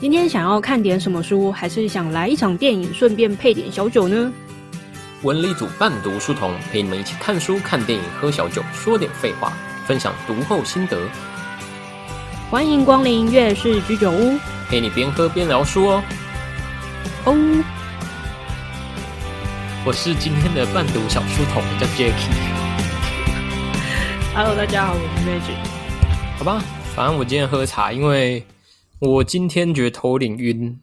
今天想要看点什么书，还是想来一场电影，顺便配点小酒呢？文理组伴读书童陪你们一起看书、看电影、喝小酒，说点废话，分享读后心得，欢迎光临月氏居酒屋陪你边喝边聊书哦。哦。我是今天的伴读小书童，叫 Jacky。Hello，大家好，我是 Magic。好吧，反正我今天喝茶，因为我今天觉得头有点晕，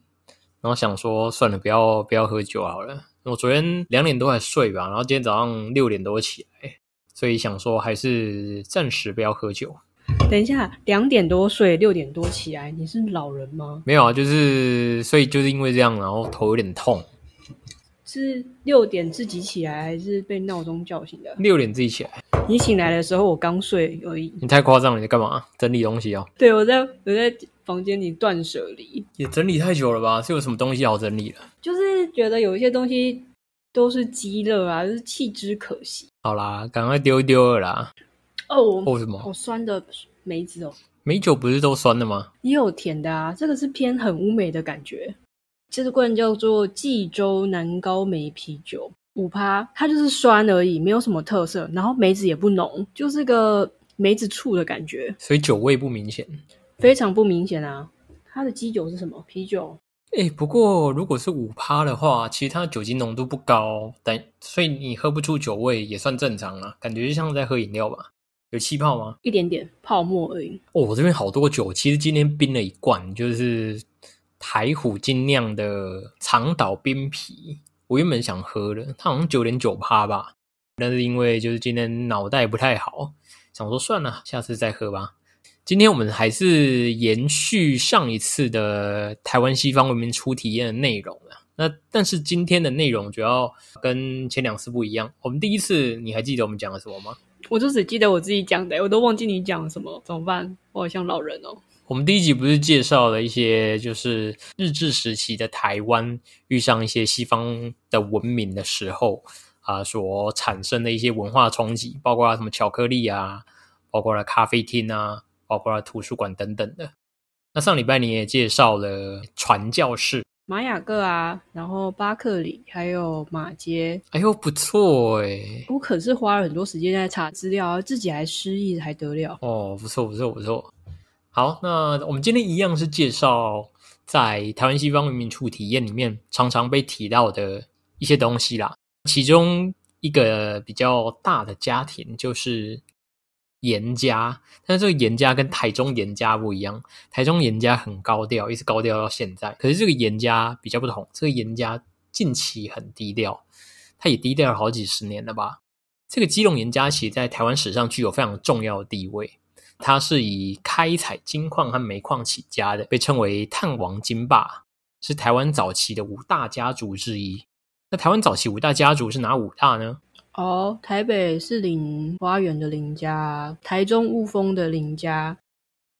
然后想说算了，不要不要喝酒好了。我昨天两点多才睡吧，然后今天早上六点多起来，所以想说还是暂时不要喝酒。等一下，两点多睡，六点多起来，你是老人吗？没有啊，就是所以就是因为这样，然后头有点痛。是六点自己起来，还是被闹钟叫醒的？六点自己起来，你醒来的时候，我刚睡而已。你太夸张了，你在干嘛？整理东西哦？对，我在我在房间里断舍离，也整理太久了吧？是有什么东西好整理了？就是觉得有一些东西都是积乐啊，就是弃之可惜。好啦，赶快丢一丢了啦。哦，哦什么？好酸的梅子哦，美酒不是都酸的吗？也有甜的啊，这个是偏很乌梅的感觉。这罐叫做冀州南高梅啤酒，五趴，它就是酸而已，没有什么特色，然后梅子也不浓，就是个梅子醋的感觉，所以酒味不明显。非常不明显啊。它的基酒是什么？啤酒。哎、不过如果是五趴的话，其实它酒精浓度不高，但所以你喝不出酒味也算正常啊，感觉就像在喝饮料吧。有气泡吗？一点点泡沫而已。哦，我这边好多酒，其实今天冰了一罐，就是台虎精酿的长岛冰啤。我原本想喝的，它好像九点九趴吧，但是因为就是今天脑袋不太好，想说算了，下次再喝吧。今天我们还是延续上一次的台湾西方文明初体验的内容啊。那但是今天的内容主要跟前两次不一样。我们第一次你还记得我们讲了什么吗？我就只记得我自己讲的，我都忘记你讲什么，怎么办？我好像老人哦。我们第一集不是介绍了一些就是日治时期的台湾遇上一些西方的文明的时候啊，所产生的一些文化冲击，包括什么巧克力啊，包括了咖啡厅啊，包括了图书馆等等的。那上礼拜你也介绍了传教士，玛雅各啊，然后巴克里，还有马街，哎呦不错哎我可是花了很多时间在查资料，自己还失忆，还得了。哦，不错不错不错。好，那我们今天一样是介绍在台湾西方文明处体验里面常常被提到的一些东西啦。其中一个比较大的家庭就是严家，但是这个严家跟台中严家不一样，台中严家很高调，一直高调到现在。可是这个严家比较不同，这个严家近期很低调，他也低调了好几十年了吧。这个基隆严家其实在台湾史上具有非常重要的地位。它是以开采金矿和煤矿起家的，被称为炭王金霸，是台湾早期的五大家族之一。那台湾早期五大家族是哪五大呢？哦，台北是林花园的林家，台中雾峰的林家，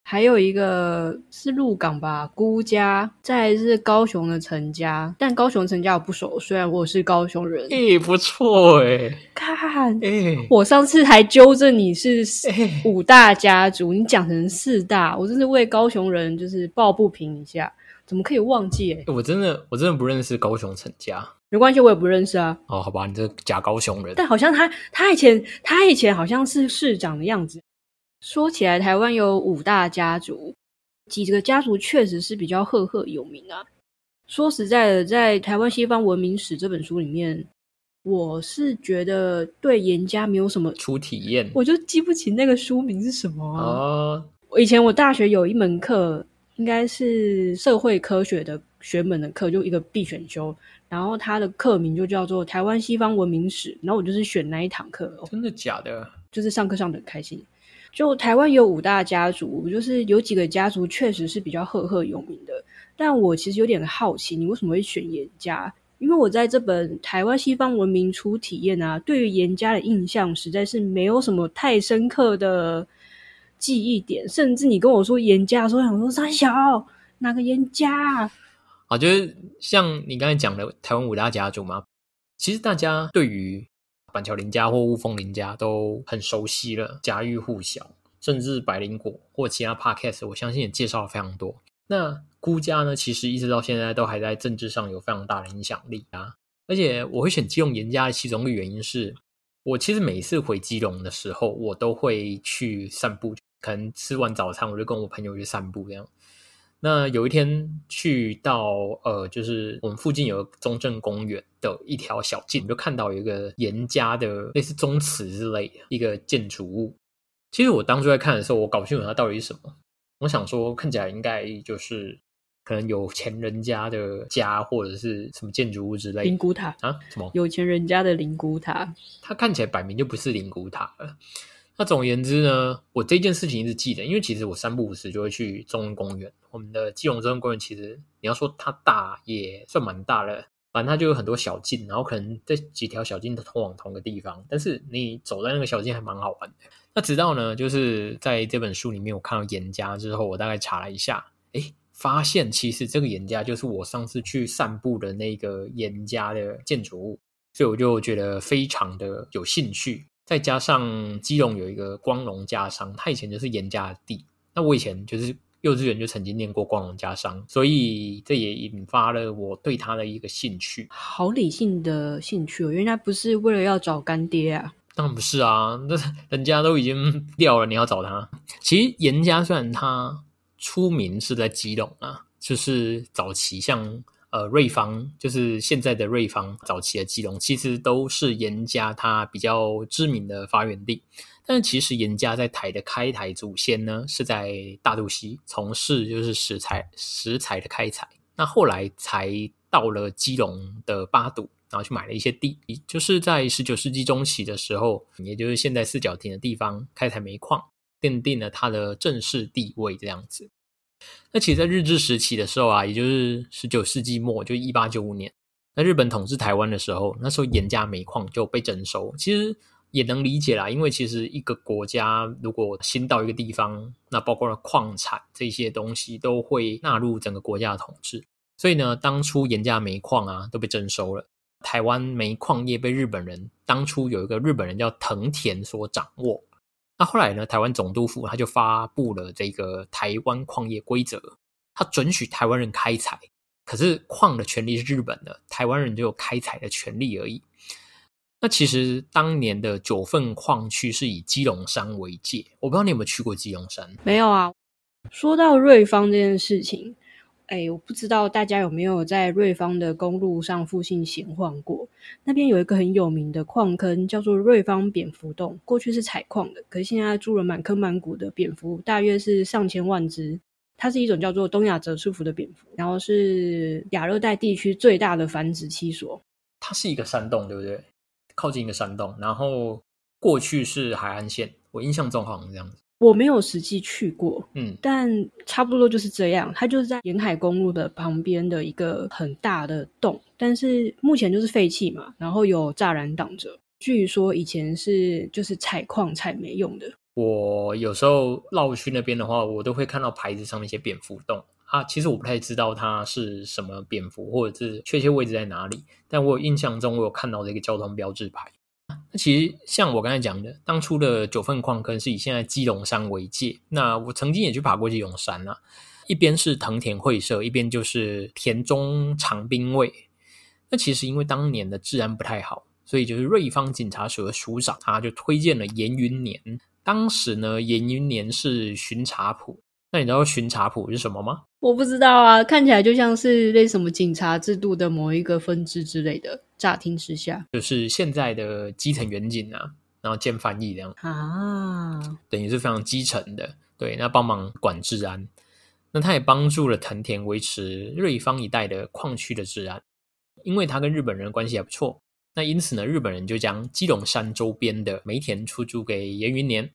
还有一个是鹿港吧，辜家，再来是高雄的陈家。但高雄陈家我不熟，虽然我是高雄人。诶、不错诶、看，诶、我上次还纠正你是五大家族，你讲成四大，我真是为高雄人就是抱不平一下，怎么可以忘记、欸？我真的我真的不认识高雄陈家没关系，我也不认识啊。哦，好吧，你这个假高雄人。但好像他他以前他以前好像是市长的样子。说起来，台湾有五大家族，几个家族确实是比较赫赫有名啊。说实在的，在《台湾西方文明史》这本书里面，我是觉得对严家没有什么，初体验我就记不起那个书名是什么啊。以前我大学有一门课，应该是社会科学的学门的课，就一个必选修，然后它的课名就叫做《台湾西方文明史》，然后我就是选那一堂课，哦真的假的？就是上课上的很开心。就台湾有五大家族，就是有几个家族确实是比较赫赫有名的，但我其实有点好奇，你为什么会选严家？因为我在这本《台湾西方文明初体验》啊，对于严家的印象实在是没有什么太深刻的记忆点，甚至你跟我说严家的时候，我想说三小哪个严家啊？啊，就是像你刚才讲的台湾五大家族嘛，其实大家对于板桥林家或雾峰林家都很熟悉了，家喻户晓，甚至百灵果或其他 podcast，我相信也介绍了非常多。那辜家呢，其实一直到现在都还在政治上有非常大的影响力啊。而且我会选基隆严家的其中一个原因是，我其实每次回基隆的时候，我都会去散步，可能吃完早餐我就跟我朋友去散步这样。那有一天去到呃，就是我们附近有个中正公园的一条小径，就看到有一个严家的类似宗祠之类的一个建筑物。其实我当初在看的时候，我搞不清楚它到底是什么。我想说，看起来应该就是可能有钱人家的家，或者是什么建筑物之类。灵骨塔啊？什么？有钱人家的灵骨塔？它看起来摆明就不是灵骨塔了。那总言之呢，我这件事情一直记得，因为其实我三不五时就会去中央公园。我们的基隆中央公园其实你要说它大，也算蛮大了。反正它就有很多小径，然后可能这几条小径都通往同个地方，但是你走在那个小径还蛮好玩的。那直到呢，就是在这本书里面我看到严家之后，我大概查了一下，哎，发现其实这个严家就是我上次去散步的那个严家的建筑物，所以我就觉得非常的有兴趣。再加上基隆有一个光荣家商，他以前就是严家的地，那我以前就是。幼稚园就曾经念过光荣家商，所以这也引发了我对他的一个兴趣。好理性的兴趣哦，原来不是为了要找干爹啊？当然不是啊，那人家都已经 掉了，你要找他。其实严家虽然他出名是在基隆啊，就是早期像呃瑞芳，就是现在的瑞芳，早期的基隆其实都是严家他比较知名的发源地。但其实严家在台的开台祖先呢，是在大肚溪从事就是石材石材的开采。那后来才到了基隆的八堵，然后去买了一些地，就是在十九世纪中期的时候，也就是现在四角亭的地方开采煤矿，奠定了他的正式地位这样子。那其实，在日治时期的时候啊，也就是十九世纪末，就一八九五年，那日本统治台湾的时候，那时候严家煤矿就被征收。其实。也能理解啦，因为其实一个国家如果新到一个地方，那包括了矿产这些东西都会纳入整个国家的统治。所以呢，当初严家煤矿啊都被征收了，台湾煤矿业被日本人当初有一个日本人叫藤田所掌握。那后来呢，台湾总督府他就发布了这个台湾矿业规则，他准许台湾人开采，可是矿的权利是日本的，台湾人就有开采的权利而已。那其实当年的九份矿区是以基隆山为界，我不知道你有没有去过基隆山？没有啊。说到瑞芳这件事情，哎，我不知道大家有没有在瑞芳的公路上附近闲晃过？那边有一个很有名的矿坑，叫做瑞芳蝙蝠洞，过去是采矿的，可是现在住了满坑满谷的蝙蝠，大约是上千万只。它是一种叫做东亚折翅蝠的蝙蝠，然后是亚热带地区最大的繁殖期所。它是一个山洞，对不对？靠近一个山洞，然后过去是海岸线，我印象中好像这样子。我没有实际去过，嗯，但差不多就是这样。它就是在沿海公路的旁边的一个很大的洞，但是目前就是废弃嘛，然后有栅栏挡着。据说以前是就是采矿采煤用的。我有时候绕去那边的话，我都会看到牌子上面写蝙蝠洞。啊，其实我不太知道它是什么蝙蝠，或者是确切位置在哪里。但我印象中，我有看到这个交通标志牌。那其实像我刚才讲的，当初的九份矿坑是以现在基隆山为界。那我曾经也去爬过基隆山啊，一边是藤田会社，一边就是田中长兵卫。那其实因为当年的治安不太好，所以就是瑞芳警察署的署长他就推荐了严云年。当时呢，严云年是巡查埔。那你知道巡查埔是什么吗？我不知道啊，看起来就像是类什么警察制度的某一个分支之类的。乍听之下，就是现在的基层远景啊，然后兼翻译这样啊，等于是非常基层的。对，那帮忙管治安，那他也帮助了藤田维持瑞芳一带的矿区的治安，因为他跟日本人关系还不错。那因此呢，日本人就将基隆山周边的煤田出租给严云年。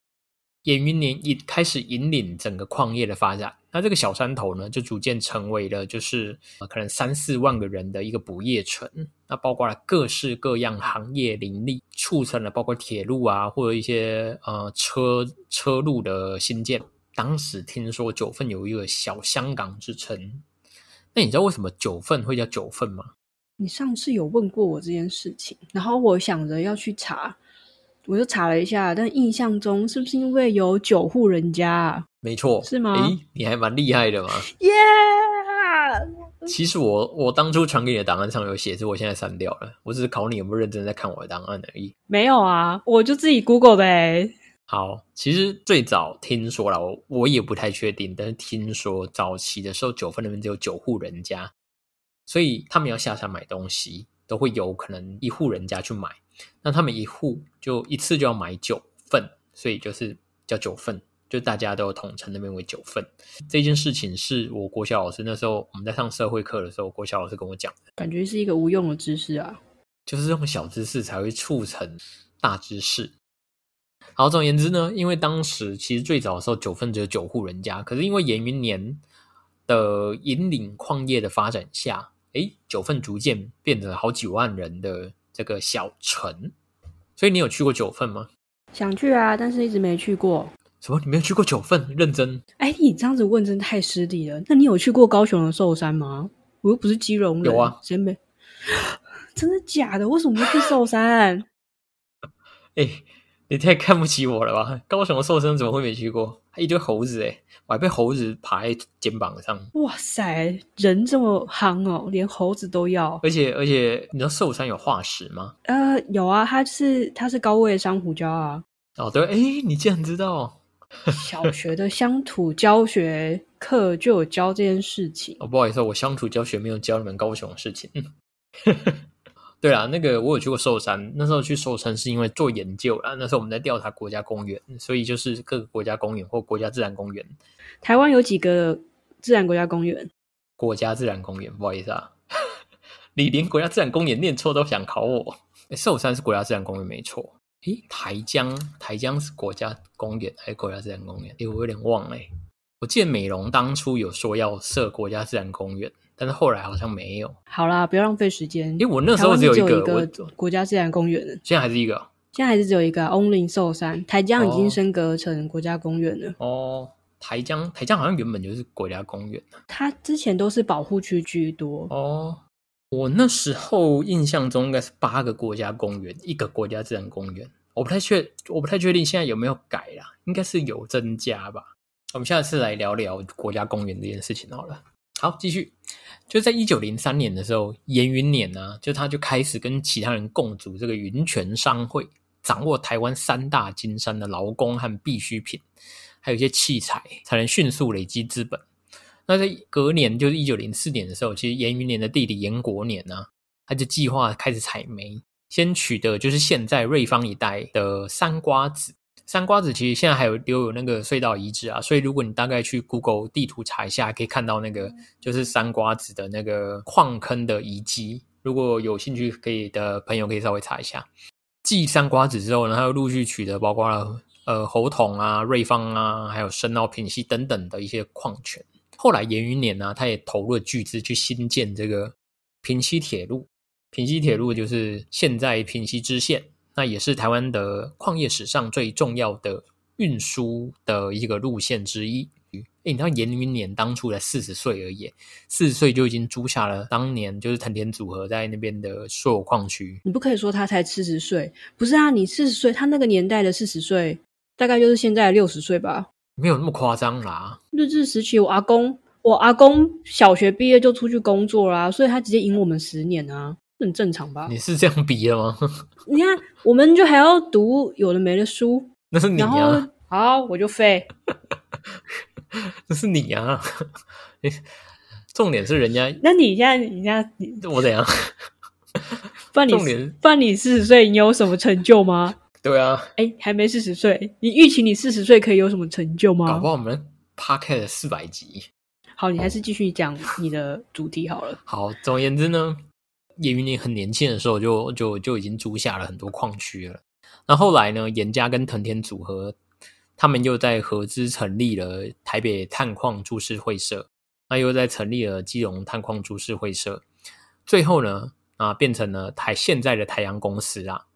严云年一开始引领整个矿业的发展，那这个小山头呢，就逐渐成为了就是可能三四万个人的一个不夜城。那包括了各式各样行业林立，促成了包括铁路啊，或者一些呃车车路的新建。当时听说九份有一个小香港之称，那你知道为什么九份会叫九份吗？你上次有问过我这件事情，然后我想着要去查。我就查了一下，但印象中是不是因为有九户人家啊？没错，是吗诶，你还蛮厉害的嘛。耶、其实我我当初传给你的档案上有写，是我现在删掉了。我只是考你有没有认真在看我的档案而已。没有啊，我就自己 Google 的哎。好，其实最早听说了，我我也不太确定，但是听说早期的时候，九份那边只有九户人家，所以他们要下山买东西，都会有可能一户人家去买。那他们一户就一次就要买九份，所以就是叫九份，就大家都统称那边为九份。这件事情是我国小老师那时候我们在上社会课的时候，国小老师跟我讲的，感觉是一个无用的知识啊。就是这种小知识才会促成大知识。好，总而言之呢，因为当时其实最早的时候九份只有九户人家，可是因为延云年的引领矿业的发展下，诶，九份逐渐变成好几万人的这个小城。所以你有去过九份吗？想去啊，但是一直没去过。什么？你没有去过九份？认真？哎，你这样子问真的太失礼了。那你有去过高雄的寿山吗？我又不是基隆人。有啊，谁没？真的假的？为什么会去寿山？哎、你太看不起我了吧？高雄的寿山怎么会没去过？还一堆猴子哎、我还被猴子爬在肩膀上。哇塞，人这么夯哦，连猴子都要。而且而且，你知道寿山有化石吗？呃，有啊，它是它是高位珊瑚礁啊。哦，对，哎，你竟然知道？小学的乡土教学课就有教这件事情。哦，不好意思，我乡土教学没有教你们高雄的事情。嗯对啊，那个我有去过寿山，那时候去寿山是因为做研究啦。那时候我们在调查国家公园，所以就是各个国家公园或国家自然公园。台湾有几个自然国家公园？国家自然公园，不好意思啊，你连国家自然公园念错都想考我。诶寿山是国家自然公园没错。诶，台江，台江是国家公园还是国家自然公园？诶，我有点忘了、诶我记得美容当初有说要设国家自然公园，但是后来好像没有。好啦，不要浪费时间。因为我那时候只有一个，国家自然公园的，现在还是一个现在还是只有一个啊翁林寿山，台江已哦经升格成国家公园了。哦。台江，台江好像原本就是国家公园它之前都是保护区居多，哦。我那时候印象中应该是八个国家公园，一个国家自然公园。我不太确，我不太确定现在有没有改啦，应该是有增加吧。我们下次来聊聊国家公园这件事情好了。好，继续。就在一九零三年的时候，严云年呢、就他就开始跟其他人共组这个云泉商会，掌握台湾三大金山的劳工和必需品，还有一些器材，才能迅速累积资本。那在隔年，就是一九零四年的时候，其实严云年的弟弟严国年呢、他就计划开始采煤，先取得就是现在瑞芳一带的山瓜子。山瓜子其实现在还有留有那个隧道遗址啊，所以如果你大概去 Google 地图查一下，可以看到那个就是三瓜子的那个矿坑的遗迹。如果有兴趣可以的朋友，可以稍微查一下。继三瓜子之后呢，他又陆续取得包括了呃侯桶啊、瑞芳啊，还有深澳、品溪等等的一些矿权。后来严云年呢、他也投入了巨资去新建这个平溪铁路。平溪铁路就是现在平溪支线，那也是台湾的矿业史上最重要的运输的一个路线之一。诶，你知道严云年当初才四十岁而已，四十岁就已经租下了当年就是藤田组合在那边的所有矿区。你不可以说他才四十岁，不是啊？你四十岁，他那个年代的四十岁，大概就是现在六十岁吧。没有那么夸张啦，日治时期，我阿公，我阿公小学毕业就出去工作啦，所以他直接赢我们十年啊，这很正常吧？你是这样比的吗？你看，我们就还要读有的没的书，那是你啊，好，我就废。那是你啊。你重点是人家那你现在，你现在，我怎样？不然你重点不然你四十岁，你有什么成就吗？对啊，哎，还没四十岁，你预期你四十岁可以有什么成就吗搞不？好我们 podcast 四百集。好，你还是继续讲你的主题好了。好，总而言之呢，叶云林很年轻的时候就就就已经租下了很多矿区了。那后来呢，严家跟藤田组合，他们又在合资成立了台北探矿株式会社，那又在成立了基隆探矿株式会社，最后呢，啊，变成了台现在的台阳公司啊。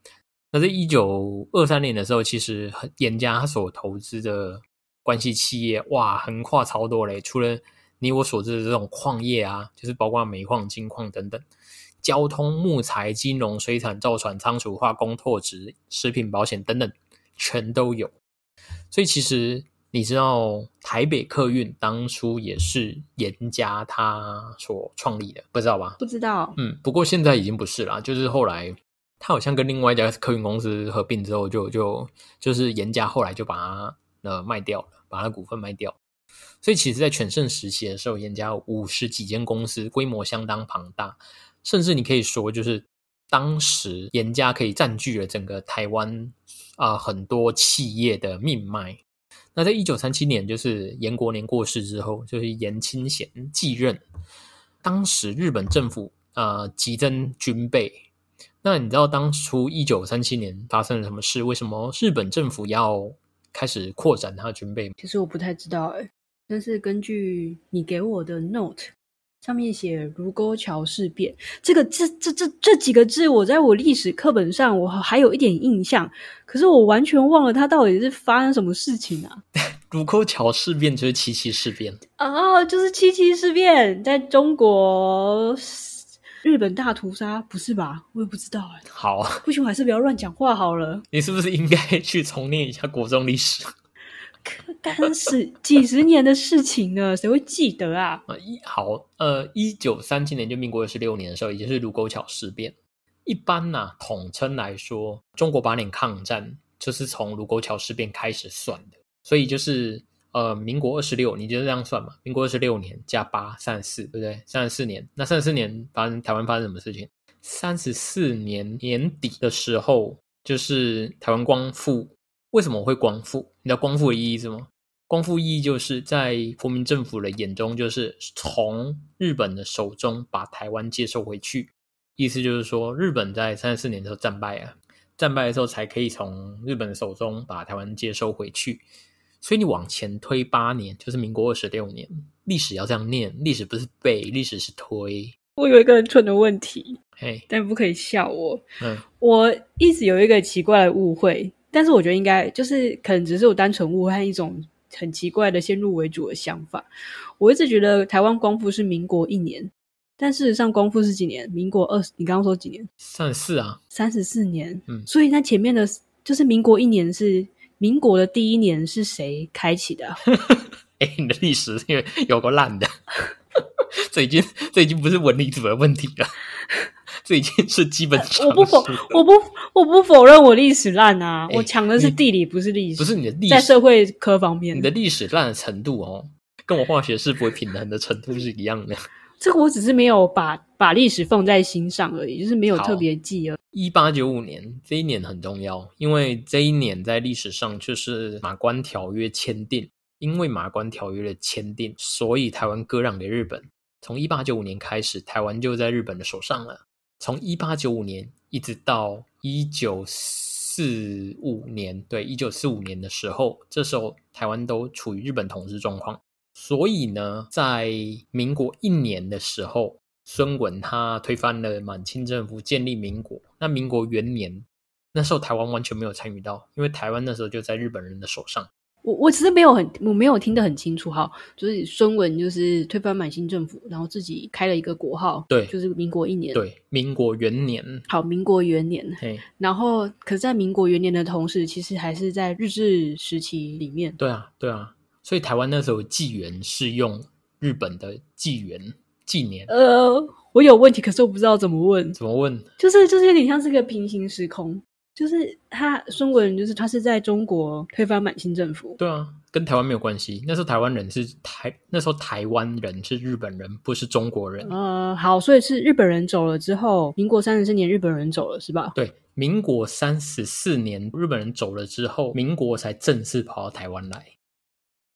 那在一九二三年的时候，其实严家他所投资的关系企业，哇，横跨超多嘞，除了你我所知的这种矿业啊，就是包括煤矿、金矿等等，交通、木材、金融、水产、造船、仓储、化工、拓殖、食品、保险等等，全都有。所以其实你知道，台北客运当初也是严家他所创立的，不知道吧？不知道。嗯，不过现在已经不是啦，就是后来他好像跟另外一家客运公司合并之后，就就就是严家后来就把它呃卖掉了，把它股份卖掉。所以其实，在全盛时期的时候，严家五十几间公司，规模相当庞大，甚至你可以说，就是当时严家可以占据了整个台湾啊很多企业的命脉。那在一九三七年，就是严国年过世之后，就是严清贤继任，当时日本政府呃急增军备。那你知道当初一九三七年发生了什么事？为什么日本政府要开始扩展它的军备？其实我不太知道哎。但是根据你给我的 note 上面写卢沟桥事变，这个这这这这几个字，我在我历史课本上我还有一点印象，可是我完全忘了它到底是发生什么事情啊？卢沟桥事变就是七七事变哦，就是七七事变，在中国日本大屠杀不是吧？我也不知道哎。好，不行，我还是不要乱讲话好了。你是不是应该去重念一下国中历史？干十几十年的事情了，谁会记得啊？啊，一好，呃，一九三七年就民国二十六年的时候，也就是卢沟桥事变。一般呢，统称来说，中国八年抗战就是从卢沟桥事变开始算的。所以就是呃，民国二十六，你就这样算嘛？民国二十六年加八，三十四，对不对？三十四年，那三十四年发生台湾发生什么事情？三十四年年底的时候，就是台湾光复。为什么会光复？你知道光复的意义是什么？光复意义就是在国民政府的眼中，就是从日本的手中把台湾接收回去。意思就是说，日本在三十四年的时候战败啊，战败的时候才可以从日本的手中把台湾接收回去。所以你往前推八年，就是民国二十六年。历史要这样念，历史不是背，历史是推。我有一个很蠢的问题，嘿，但不可以笑我。嗯，我一直有一个奇怪的误会。但是我觉得应该就是可能只是我单纯误会一种很奇怪的先入为主的想法。我一直觉得台湾光复是民国一年，但事实上光复是几年？民国二十，你刚刚说几年？三十四啊，三十四年。嗯，所以那前面的就是民国一年是民国的第一年是谁开启的？哎，你的历史因为有个烂的，这已经这已经不是文理组的问题了。这已经是基本常识。我不否，我不，我不否认我历史烂啊！我抢的是地理，不是历史。不是你的历史在社会科方面，你的历史烂的程度哦，跟我化学是不会平衡的程度是一样的。这个我只是没有把把历史放在心上而已，就是没有特别记而一八九五年这一年很重要，因为这一年在历史上就是马关条约签订，因为马关条约的签订，所以台湾割让给日本。从一八九五年开始，台湾就在日本的手上了。从一八九五年一直到一九四五年，对，一九四五年的时候，这时候台湾都处于日本统治状况。所以呢，在民国一年的时候，孙文他推翻了满清政府，建立民国。那民国元年，那时候台湾完全没有参与到，因为台湾那时候就在日本人的手上。我我其实没有很我没有听得很清楚哈，就是孙文就是推翻满清政府，然后自己开了一个国号，对，就是民国一年，对，民国元年，好，民国元年，嘿，然后可是在民国元年的同时，其实还是在日治时期里面，对啊，对啊，所以台湾那时候纪元是用日本的纪元纪年，呃，我有问题，可是我不知道怎么问，怎么问，就是就是有点像是个平行时空。就是他孙文，就是他是在中国推翻满清政府。对啊，跟台湾没有关系。那时候台湾人是台，那时候台湾人是日本人，不是中国人。呃，好，所以是日本人走了之后，民国三十四年日本人走了，是吧？对，民国三十四年日本人走了之后，民国才正式跑到台湾来。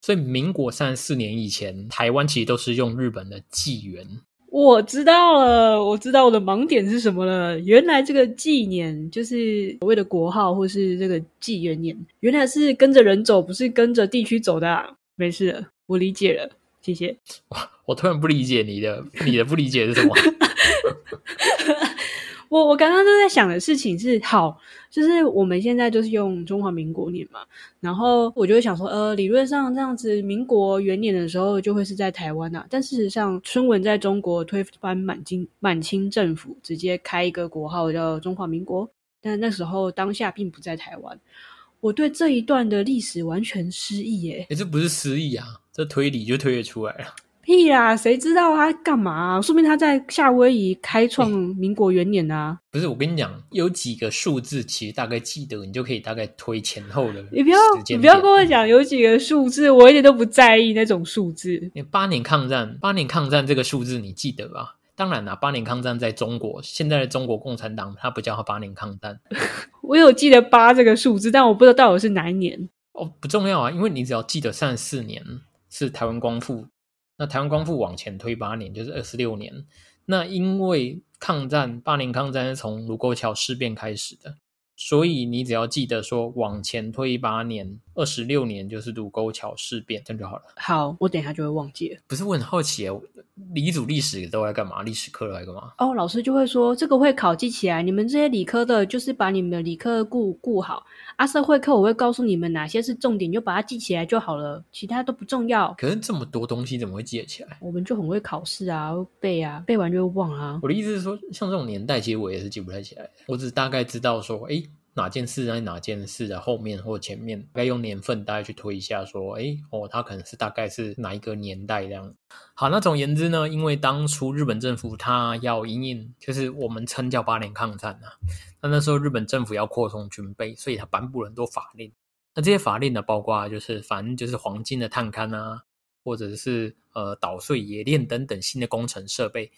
所以民国三十四年以前，台湾其实都是用日本的纪元。我知道了，我知道我的盲点是什么了。原来这个纪年就是所谓的国号，或是这个纪元年，原来是跟着人走，不是跟着地区走的。没事，我理解了，谢谢。我突然不理解你的，你的不理解是什么？我我刚刚都在想的事情是，好，就是我们现在就是用中华民国年嘛，然后我就会想说，呃，理论上这样子，民国元年的时候就会是在台湾呐，但事实上，春文在中国推翻满清满清政府，直接开一个国号叫中华民国，但那时候当下并不在台湾。我对这一段的历史完全失忆耶！哎，这不是失忆啊，这推理就推得出来了。屁啦，谁知道他干嘛？说明他在夏威夷开创民国元年啊！不是，我跟你讲，有几个数字，其实大概记得，你就可以大概推前后的。你不要，你不要跟我讲有几个数字，我一点都不在意那种数字。八年抗战，八年抗战这个数字你记得吧？当然啦，八年抗战在中国，现在的中国共产党它不叫它八年抗战。我有记得八这个数字，但我不知道到底是哪一年。哦，不重要啊，因为你只要记得三十四年是台湾光复，那台湾光复往前推八年就是二十六年。那因为抗战，八年抗战是从卢沟桥事变开始的。所以你只要记得说往前推八年，二十六年就是卢沟桥事变，这样就好了。好，我等一下就会忘记了。不是，我很好奇，理组历史都在干嘛？历史课都在干嘛？哦，老师就会说这个会考记起来。你们这些理科的，就是把你们的理科顾顾好。阿社会课我会告诉你们哪些是重点，就把它记起来就好了，其他都不重要。可是这么多东西怎么会记得起来？我们就很会考试啊，背啊，背完就会忘啊。我的意思是说，像这种年代，其实我也是记不太起来。我只大概知道说，哎。哪件事在哪件事的后面或前面，该用年份大概去推一下，说，哎，哦，它可能是大概是哪一个年代这样。好，那总言之呢，因为当初日本政府它要营运，就是我们称叫八年抗战啊。那那时候日本政府要扩充军备，所以他颁布了很多法令。那这些法令呢，包括就是反正就是黄金的探勘啊，或者是呃捣碎冶炼等等新的工程设备。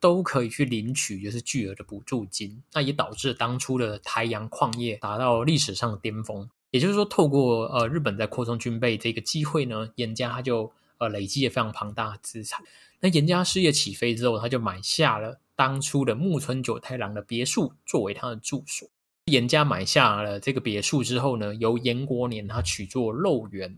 都可以去领取，就是巨额的补助金，那也导致当初的台阳矿业达到历史上的巅峰。也就是说，透过呃日本在扩充军备这个机会呢，严家他就呃累积了非常庞大的资产。那严家事业起飞之后，他就买下了当初的木村九太郎的别墅作为他的住所。严家买下了这个别墅之后呢，由严国年他取作肉园。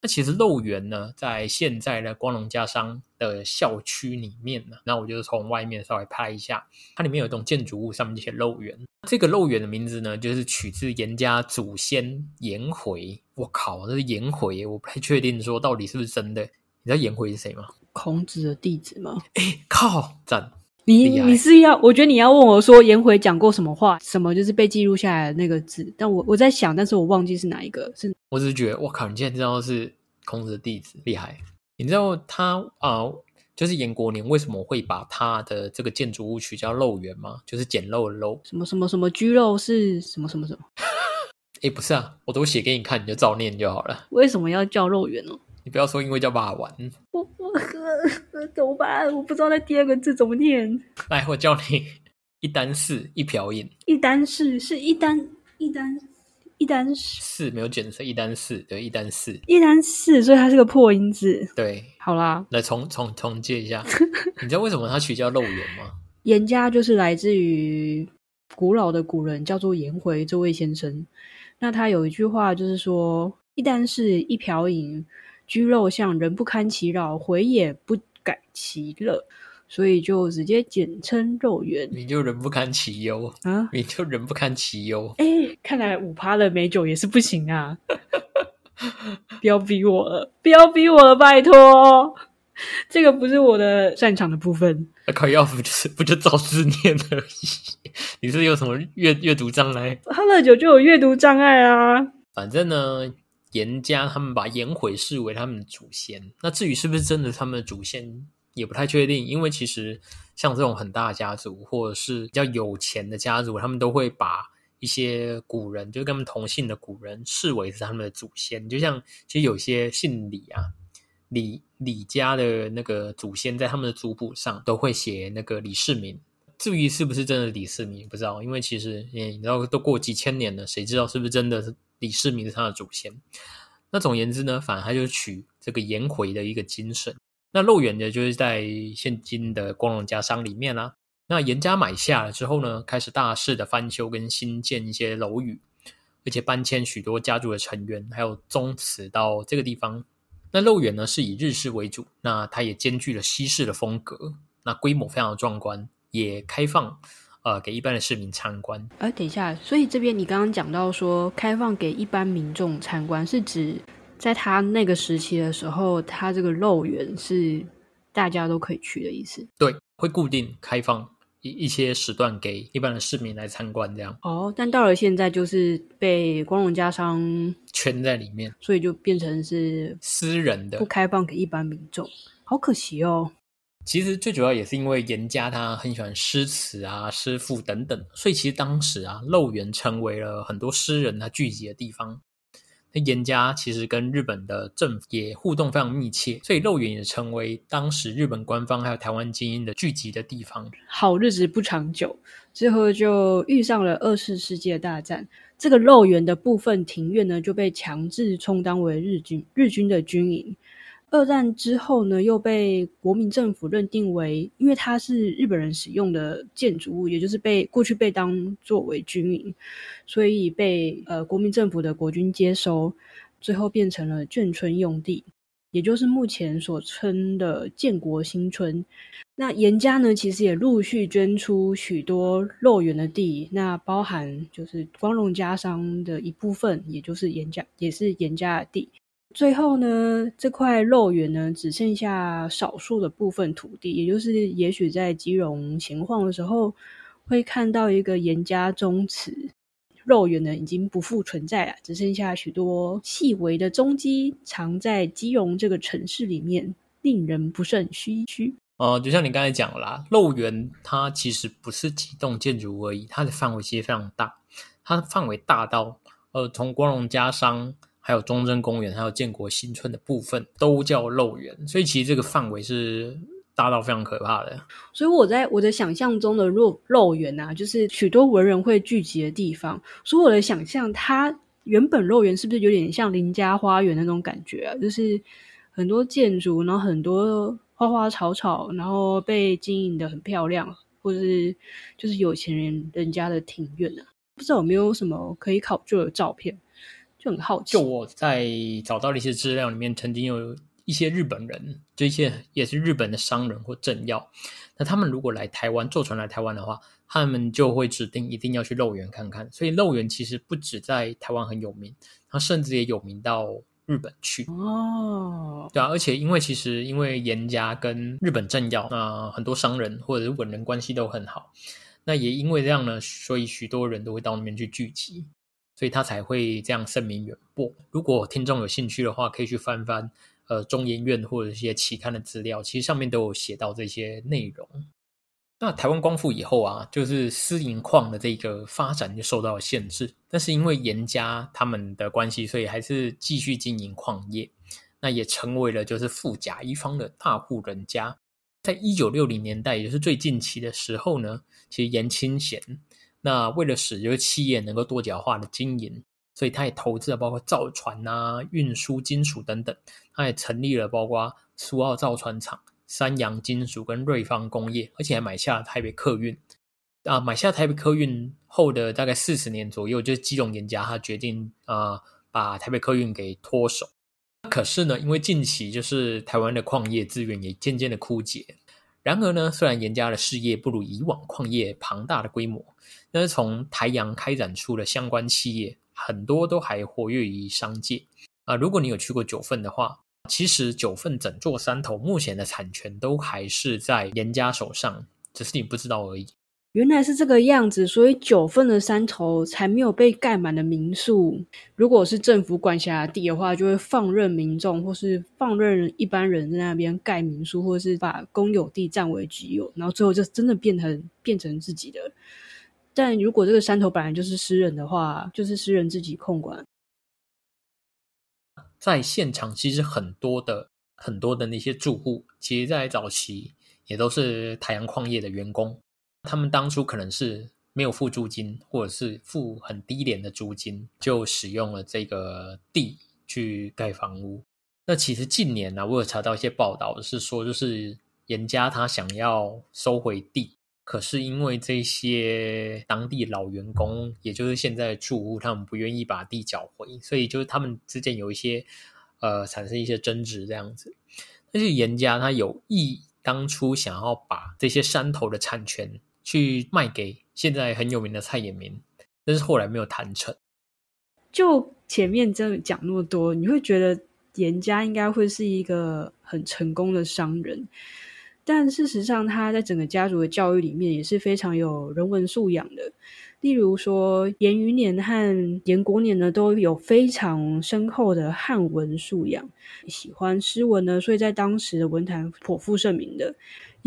那其实肉园呢，在现在的光荣家商的校区里面呢，那我就从外面稍微拍一下，它里面有一栋建筑物，上面就写肉园。这个肉园的名字呢，就是取自严家祖先颜回。我靠，这是颜回，我不太确定说到底是不是真的。你知道颜回是谁吗？孔子的弟子吗？哎，靠，赞！你你是要？我觉得你要问我说颜回讲过什么话？什么就是被记录下来的那个字？但我我在想，但是我忘记是哪一个。是，我只是觉得，我靠，你竟然知道是孔子的弟子，厉害！你知道他啊，就是颜国年为什么会把他的这个建筑物取叫肉园吗？就是简陋的陋，什么什么什么居陋是什么什么什么？哎，不是啊，我都写给你看，你就照念就好了。为什么要叫肉圆呢？你不要说因为叫爸玩。我我怎么办？我不知道那第二个字怎么念。来，我教你一单四一瓢饮。一单四是一单一单一单四没有检测一单四对一单四一单四，所以它是个破音字。对，好啦，来重重重接一下。你知道为什么它取叫肉圆吗？颜家就是来自于古老的古人，叫做颜回这位先生。那他有一句话就是说：“一单是一瓢饮。”居肉相，人不堪其扰，回也不改其乐，所以就直接简称肉圆。你就人不堪其忧啊！你就人不堪其忧。哎，看来五趴的美酒也是不行啊！不要逼我了，不要逼我了，拜托！这个不是我的擅长的部分。考药不就是不就照字念而已？你是有什么阅阅读障碍？喝了酒就有阅读障碍啊！反正呢。严家他们把颜回视为他们的祖先，那至于是不是真的他们的祖先，也不太确定。因为其实像这种很大家族，或者是比较有钱的家族，他们都会把一些古人，就是跟他们同姓的古人，视为是他们的祖先。就像其实有些姓李啊，李李家的那个祖先，在他们的族谱上都会写那个李世民。至于是不是真的李世民，不知道，因为其实你知道都过几千年了，谁知道是不是真的是？李世民是他的祖先。那总言之呢，反而他就取这个颜回的一个精神。那肉圆呢，就是在现今的光荣家商里面啦。那严家买下了之后呢，开始大肆的翻修跟新建一些楼宇，而且搬迁许多家族的成员还有宗祠到这个地方。那肉圆呢是以日式为主，那它也兼具了西式的风格，那规模非常的壮观，也开放。呃给一般的市民参观。哎，等一下，所以这边你刚刚讲到说开放给一般民众参观，是指在他那个时期的时候，他这个肉园是大家都可以去的意思。对，会固定开放一一些时段给一般的市民来参观，这样。哦，但到了现在就是被光荣家商圈在里面，所以就变成是私人的，不开放给一般民众，好可惜哦。其实最主要也是因为严家他很喜欢诗词啊、诗赋等等，所以其实当时啊，肉园成为了很多诗人他聚集的地方。那严家其实跟日本的政府也互动非常密切，所以肉园也成为当时日本官方还有台湾精英的聚集的地方。好日子不长久，之后就遇上了二次世界大战，这个肉园的部分庭院呢就被强制充当为日军日军的军营。二战之后呢，又被国民政府认定为，因为它是日本人使用的建筑物，也就是被过去被当作为军营，所以被呃国民政府的国军接收，最后变成了眷村用地，也就是目前所称的建国新村。那严家呢，其实也陆续捐出许多肉园的地，那包含就是光荣家商的一部分，也就是严家也是严家的地。最后呢，这块肉园呢，只剩下少数的部分土地，也就是也许在基隆闲晃的时候，会看到一个严家宗祠。肉园呢，已经不复存在了，只剩下许多细微的踪迹，藏在基隆这个城市里面，令人不胜唏嘘。哦，就像你刚才讲啦，肉园它其实不是几栋建筑而已，它的范围其实非常大，它的范围大到呃，从光荣家商。还有中正公园，还有建国新村的部分都叫肉园，所以其实这个范围是大到非常可怕的。所以我在我的想象中的肉肉园啊，就是许多文人会聚集的地方。所以我的想象，它原本肉园是不是有点像邻家花园那种感觉啊？就是很多建筑，然后很多花花草草，然后被经营的很漂亮，或者是就是有钱人人家的庭院啊。不知道有没有什么可以考究的照片？就很好奇，就我在找到的一些资料里面，曾经有一些日本人，就一些也是日本的商人或政要，那他们如果来台湾坐船来台湾的话，他们就会指定一定要去肉园看看。所以肉园其实不止在台湾很有名，它甚至也有名到日本去。哦，对啊，而且因为其实因为严家跟日本政要啊很多商人或者是文人关系都很好，那也因为这样呢，所以许多人都会到那边去聚集。所以他才会这样声名远播。如果听众有兴趣的话，可以去翻翻呃中研院或者一些期刊的资料，其实上面都有写到这些内容。那台湾光复以后啊，就是私营矿的这个发展就受到了限制。但是因为严家他们的关系，所以还是继续经营矿业。那也成为了就是富甲一方的大户人家。在一九六零年代，也就是最近期的时候呢，其实严清贤。那为了使这个企业能够多角化的经营，所以他也投资了包括造船啊、运输金属等等。他也成立了包括苏澳造船厂、三洋金属跟瑞芳工业，而且还买下了台北客运。啊，买下台北客运后的大概四十年左右，就是基隆严家他决定啊，把台北客运给脱手。可是呢，因为近期就是台湾的矿业资源也渐渐的枯竭。然而呢，虽然严家的事业不如以往矿业庞大的规模，但是从台阳开展出的相关企业，很多都还活跃于商界啊。如果你有去过九份的话，其实九份整座山头目前的产权都还是在严家手上，只是你不知道而已。原来是这个样子，所以九份的山头才没有被盖满的民宿。如果是政府管辖地的话，就会放任民众或是放任一般人在那边盖民宿，或是把公有地占为己有，然后最后就真的变成变成自己的。但如果这个山头本来就是私人的话，就是私人自己控管。在现场，其实很多的很多的那些住户，其实在早期也都是太阳矿业的员工。他们当初可能是没有付租金，或者是付很低廉的租金，就使用了这个地去盖房屋。那其实近年呢，我有查到一些报道，是说就是严家他想要收回地，可是因为这些当地老员工，也就是现在住户，他们不愿意把地缴回，所以就是他们之间有一些呃产生一些争执这样子。但是严家他有意当初想要把这些山头的产权。去卖给现在很有名的蔡衍明，但是后来没有谈成。就前面真的讲那么多，你会觉得严家应该会是一个很成功的商人，但事实上他在整个家族的教育里面也是非常有人文素养的。例如说，严余年和严国年呢，都有非常深厚的汉文素养，喜欢诗文呢，所以在当时的文坛颇负盛名的，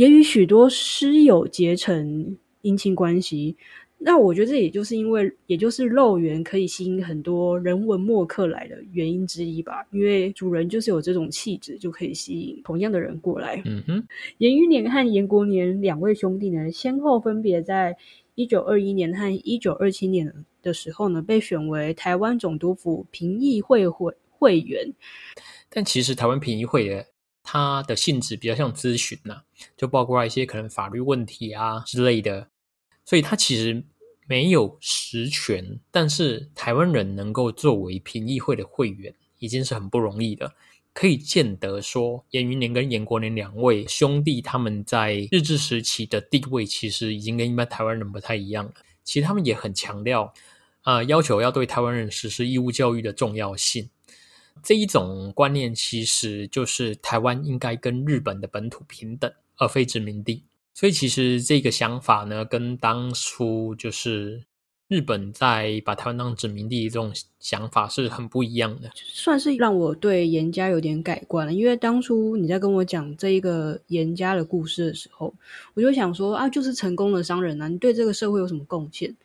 也与许多诗友结成姻亲关系。那我觉得这也就是因为，也就是肉圆可以吸引很多人文墨客来的原因之一吧。因为主人就是有这种气质，就可以吸引同样的人过来。嗯哼，严余年和严国年两位兄弟呢，先后分别在。一九二一年和一九二七年的时候呢，被选为台湾总督府评议会会会员。但其实台湾评议会的它的性质比较像咨询呐，就包括一些可能法律问题啊之类的，所以它其实没有实权。但是台湾人能够作为评议会的会员，已经是很不容易的。可以见得说，严云年跟严国年两位兄弟，他们在日治时期的地位其实已经跟一般台湾人不太一样了。其实他们也很强调，啊，要求要对台湾人实施义务教育的重要性。这一种观念其实就是台湾应该跟日本的本土平等，而非殖民地。所以其实这个想法呢，跟当初就是。日本在把台湾当殖民地这种想法是很不一样的，算是让我对严家有点改观了。因为当初你在跟我讲这一个严家的故事的时候，我就想说啊，就是成功的商人啊，你对这个社会有什么贡献？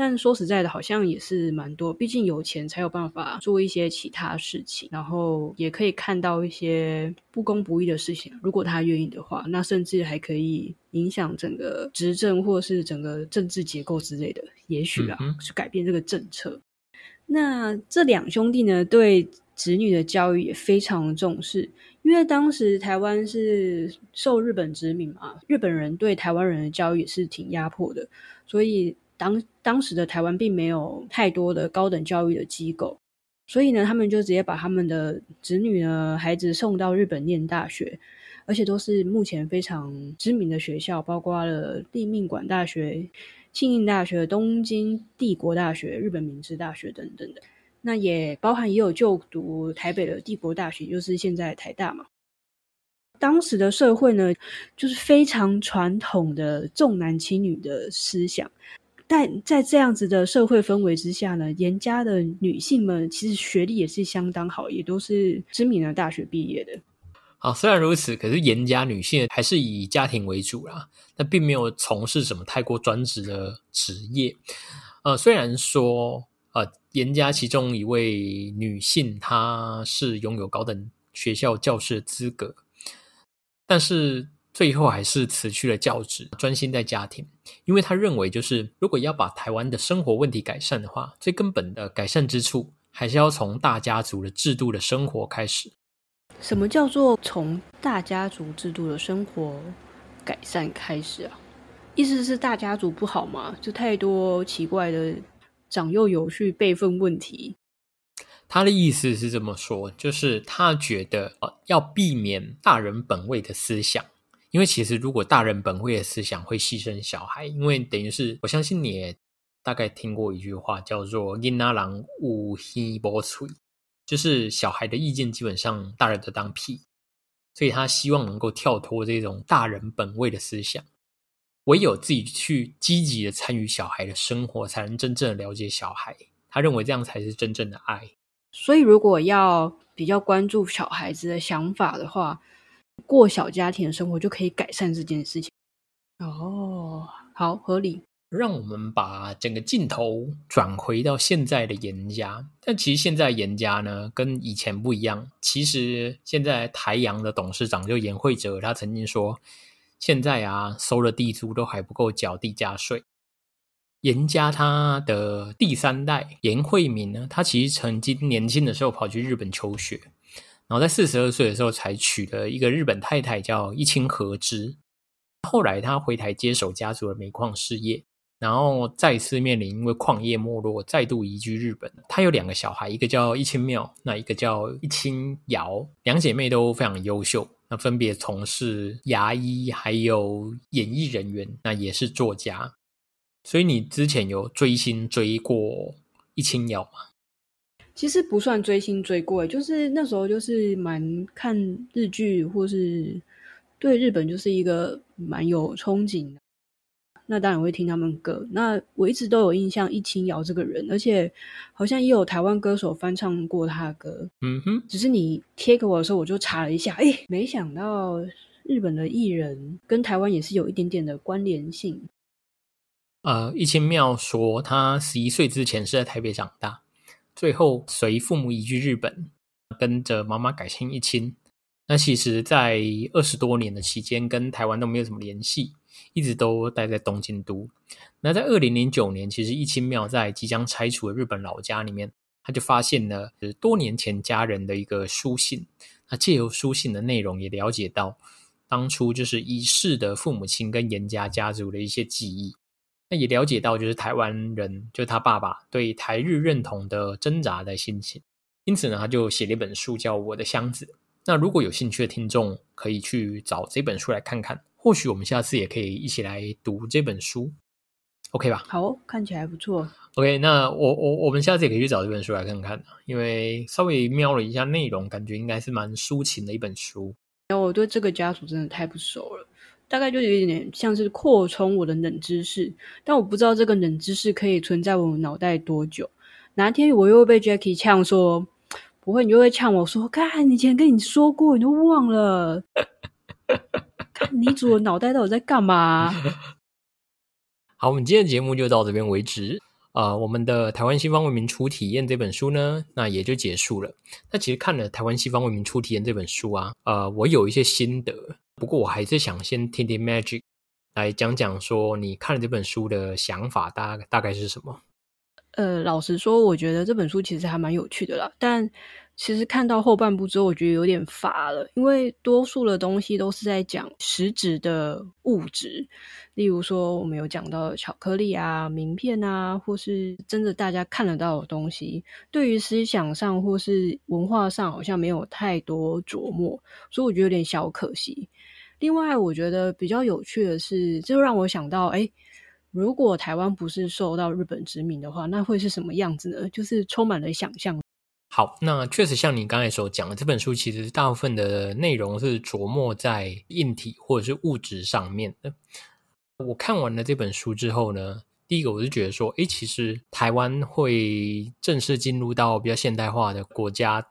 但说实在的，好像也是蛮多。毕竟有钱才有办法做一些其他事情，然后也可以看到一些不公不义的事情。如果他愿意的话，那甚至还可以影响整个执政或是整个政治结构之类的。也许啊，去改变这个政策。那这两兄弟呢，对子女的教育也非常重视，因为当时台湾是受日本殖民嘛，日本人对台湾人的教育也是挺压迫的，所以。当当时的台湾并没有太多的高等教育的机构，所以呢，他们就直接把他们的子女呢孩子送到日本念大学，而且都是目前非常知名的学校，包括了立命馆大学、庆应大学、东京帝国大学、日本明治大学等等的。那也包含也有就读台北的帝国大学，就是现在台大嘛。当时的社会呢，就是非常传统的重男轻女的思想。但在这样子的社会氛围之下呢，严家的女性们其实学历也是相当好，也都是知名的大学毕业的。好，虽然如此，可是严家女性还是以家庭为主啦，那并没有从事什么太过专职的职业。呃，虽然说呃，严家其中一位女性她是拥有高等学校教师的资格，但是。最后还是辞去了教职，专心在家庭。因为他认为，就是如果要把台湾的生活问题改善的话，最根本的改善之处，还是要从大家族的制度的生活开始。什么叫做从大家族制度的生活改善开始啊？意思是大家族不好吗？就太多奇怪的长幼有序、辈分问题。他的意思是这么说，就是他觉得呃，要避免大人本位的思想。因为其实，如果大人本位的思想会牺牲小孩，因为等于是我相信你也大概听过一句话，叫做“因阿郎勿希波吹”，就是小孩的意见基本上大人都当屁，所以他希望能够跳脱这种大人本位的思想，唯有自己去积极的参与小孩的生活，才能真正的了解小孩。他认为这样才是真正的爱。所以，如果要比较关注小孩子的想法的话，过小家庭的生活就可以改善这件事情哦，好合理。让我们把整个镜头转回到现在的严家，但其实现在严家呢跟以前不一样。其实现在台阳的董事长就严惠哲，他曾经说，现在啊收了地租都还不够缴地价税。严家他的第三代严惠敏呢，他其实曾经年轻的时候跑去日本求学。然后在四十二岁的时候，才娶了一个日本太太，叫一清和之。后来他回台接手家族的煤矿事业，然后再次面临因为矿业没落，再度移居日本。他有两个小孩，一个叫一清妙，那一个叫一清瑶，两姐妹都非常优秀。那分别从事牙医，还有演艺人员，那也是作家。所以你之前有追星追过一清瑶吗？其实不算追星追过，就是那时候就是蛮看日剧，或是对日本就是一个蛮有憧憬的。那当然会听他们歌。那我一直都有印象易清瑶这个人，而且好像也有台湾歌手翻唱过他的歌。嗯哼，只是你贴给我的时候，我就查了一下，哎，没想到日本的艺人跟台湾也是有一点点的关联性。呃，易清妙说，他十一岁之前是在台北长大，最后随父母移居日本，跟着妈妈改姓一清。那其实，在二十多年的期间，跟台湾都没有什么联系。一直都待在东京都。那在二零零九年，其实一清庙在即将拆除的日本老家里面，他就发现了多年前家人的一个书信。那借由书信的内容，也了解到当初就是已逝的父母亲跟严家家族的一些记忆。那也了解到就是台湾人，就是他爸爸对台日认同的挣扎的心情。因此呢，他就写了一本书叫《我的箱子》。那如果有兴趣的听众，可以去找这本书来看看。或许我们下次也可以一起来读这本书，OK 吧？好，看起来不错。OK，那我我我们下次也可以去找这本书来看看因为稍微瞄了一下内容，感觉应该是蛮抒情的一本书。那我对这个家族真的太不熟了，大概就有一点像是扩充我的冷知识，但我不知道这个冷知识可以存在我脑袋多久。哪天我又被 Jackie 呛说不会，你就会呛我说：“看，以前跟你说过，你都忘了。”看你主的脑袋到底在干嘛？好，我们今天的节目就到这边为止。呃，我们的《台湾西方文明初体验》这本书呢，那也就结束了。那其实看了《台湾西方文明初体验》这本书啊，呃，我有一些心得。不过我还是想先听听 Magic 来讲讲，说你看了这本书的想法大大概是什么？呃，老实说，我觉得这本书其实还蛮有趣的啦，但。其实看到后半部之后，我觉得有点乏了，因为多数的东西都是在讲实质的物质，例如说我们有讲到巧克力啊、名片啊，或是真的大家看得到的东西，对于思想上或是文化上好像没有太多琢磨，所以我觉得有点小可惜。另外，我觉得比较有趣的是，就让我想到，哎，如果台湾不是受到日本殖民的话，那会是什么样子呢？就是充满了想象。好，那确实像你刚才所讲的，这本书其实大部分的内容是琢磨在硬体或者是物质上面的。我看完了这本书之后呢，第一个我就觉得说，诶，其实台湾会正式进入到比较现代化的国家，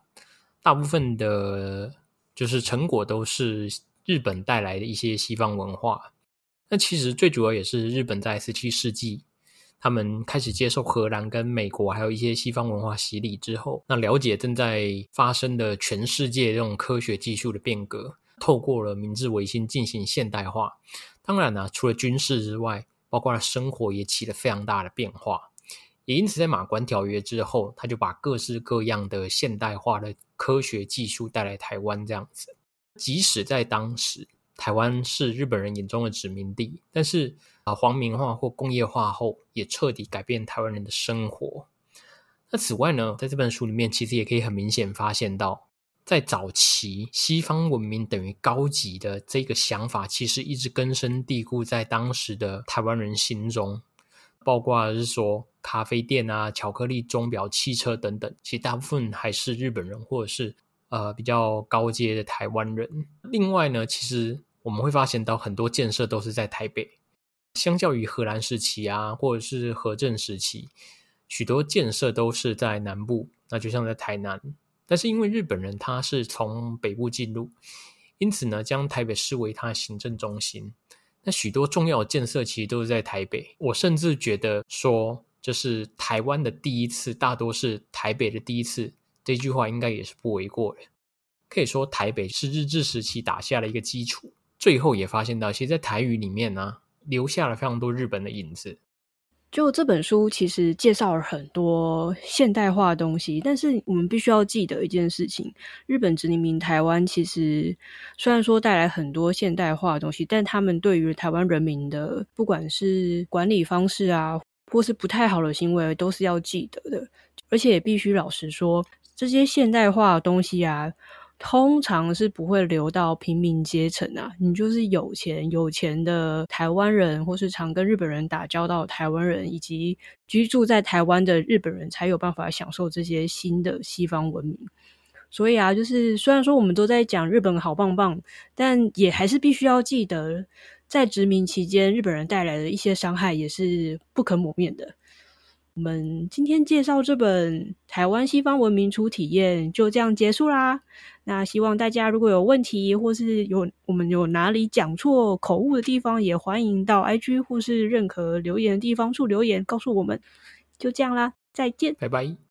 大部分的就是成果都是日本带来的一些西方文化。那其实最主要也是日本在十七世纪。他们开始接受荷兰跟美国还有一些西方文化洗礼之后，那了解正在发生的全世界这种科学技术的变革，透过了明治维新进行现代化。当然呢，除了军事之外，包括了生活也起了非常大的变化。也因此，在马关条约之后，他就把各式各样的现代化的科学技术带来台湾这样子。即使在当时，台湾是日本人眼中的殖民地，但是。啊，皇民化或工业化后，也彻底改变台湾人的生活。那此外呢，在这本书里面，其实也可以很明显发现到，在早期西方文明等于高级的这个想法，其实一直根深蒂固在当时的台湾人心中。包括是说咖啡店啊、巧克力、钟表、汽车等等，其实大部分还是日本人或者是呃比较高阶的台湾人。另外呢，其实我们会发现到很多建设都是在台北。相较于荷兰时期啊，或者是荷政时期，许多建设都是在南部，那就像在台南。但是因为日本人他是从北部进入，因此呢，将台北视为他的行政中心。那许多重要的建设其实都是在台北。我甚至觉得说，就是台湾的第一次，大多是台北的第一次。这句话应该也是不为过的。可以说，台北是日治时期打下了一个基础。最后也发现到，其实，在台语里面呢。留下了非常多日本的影子。就这本书其实介绍了很多现代化的东西，但是我们必须要记得一件事情：日本殖民台湾其实虽然说带来很多现代化的东西，但他们对于台湾人民的不管是管理方式啊，或是不太好的行为，都是要记得的。而且也必须老实说，这些现代化的东西啊，通常是不会流到平民阶层啊。你就是有钱有钱的台湾人，或是常跟日本人打交道的台湾人，以及居住在台湾的日本人，才有办法享受这些新的西方文明。所以啊，就是虽然说我们都在讲日本好棒棒，但也还是必须要记得，在殖民期间，日本人带来的一些伤害也是不可磨灭的。我们今天介绍这本《台湾西方文明初体验》就这样结束啦。那希望大家如果有问题，或是有我们有哪里讲错、口误的地方，也欢迎到 IG 或是任何留言的地方处留言告诉我们。就这样啦，再见，拜拜。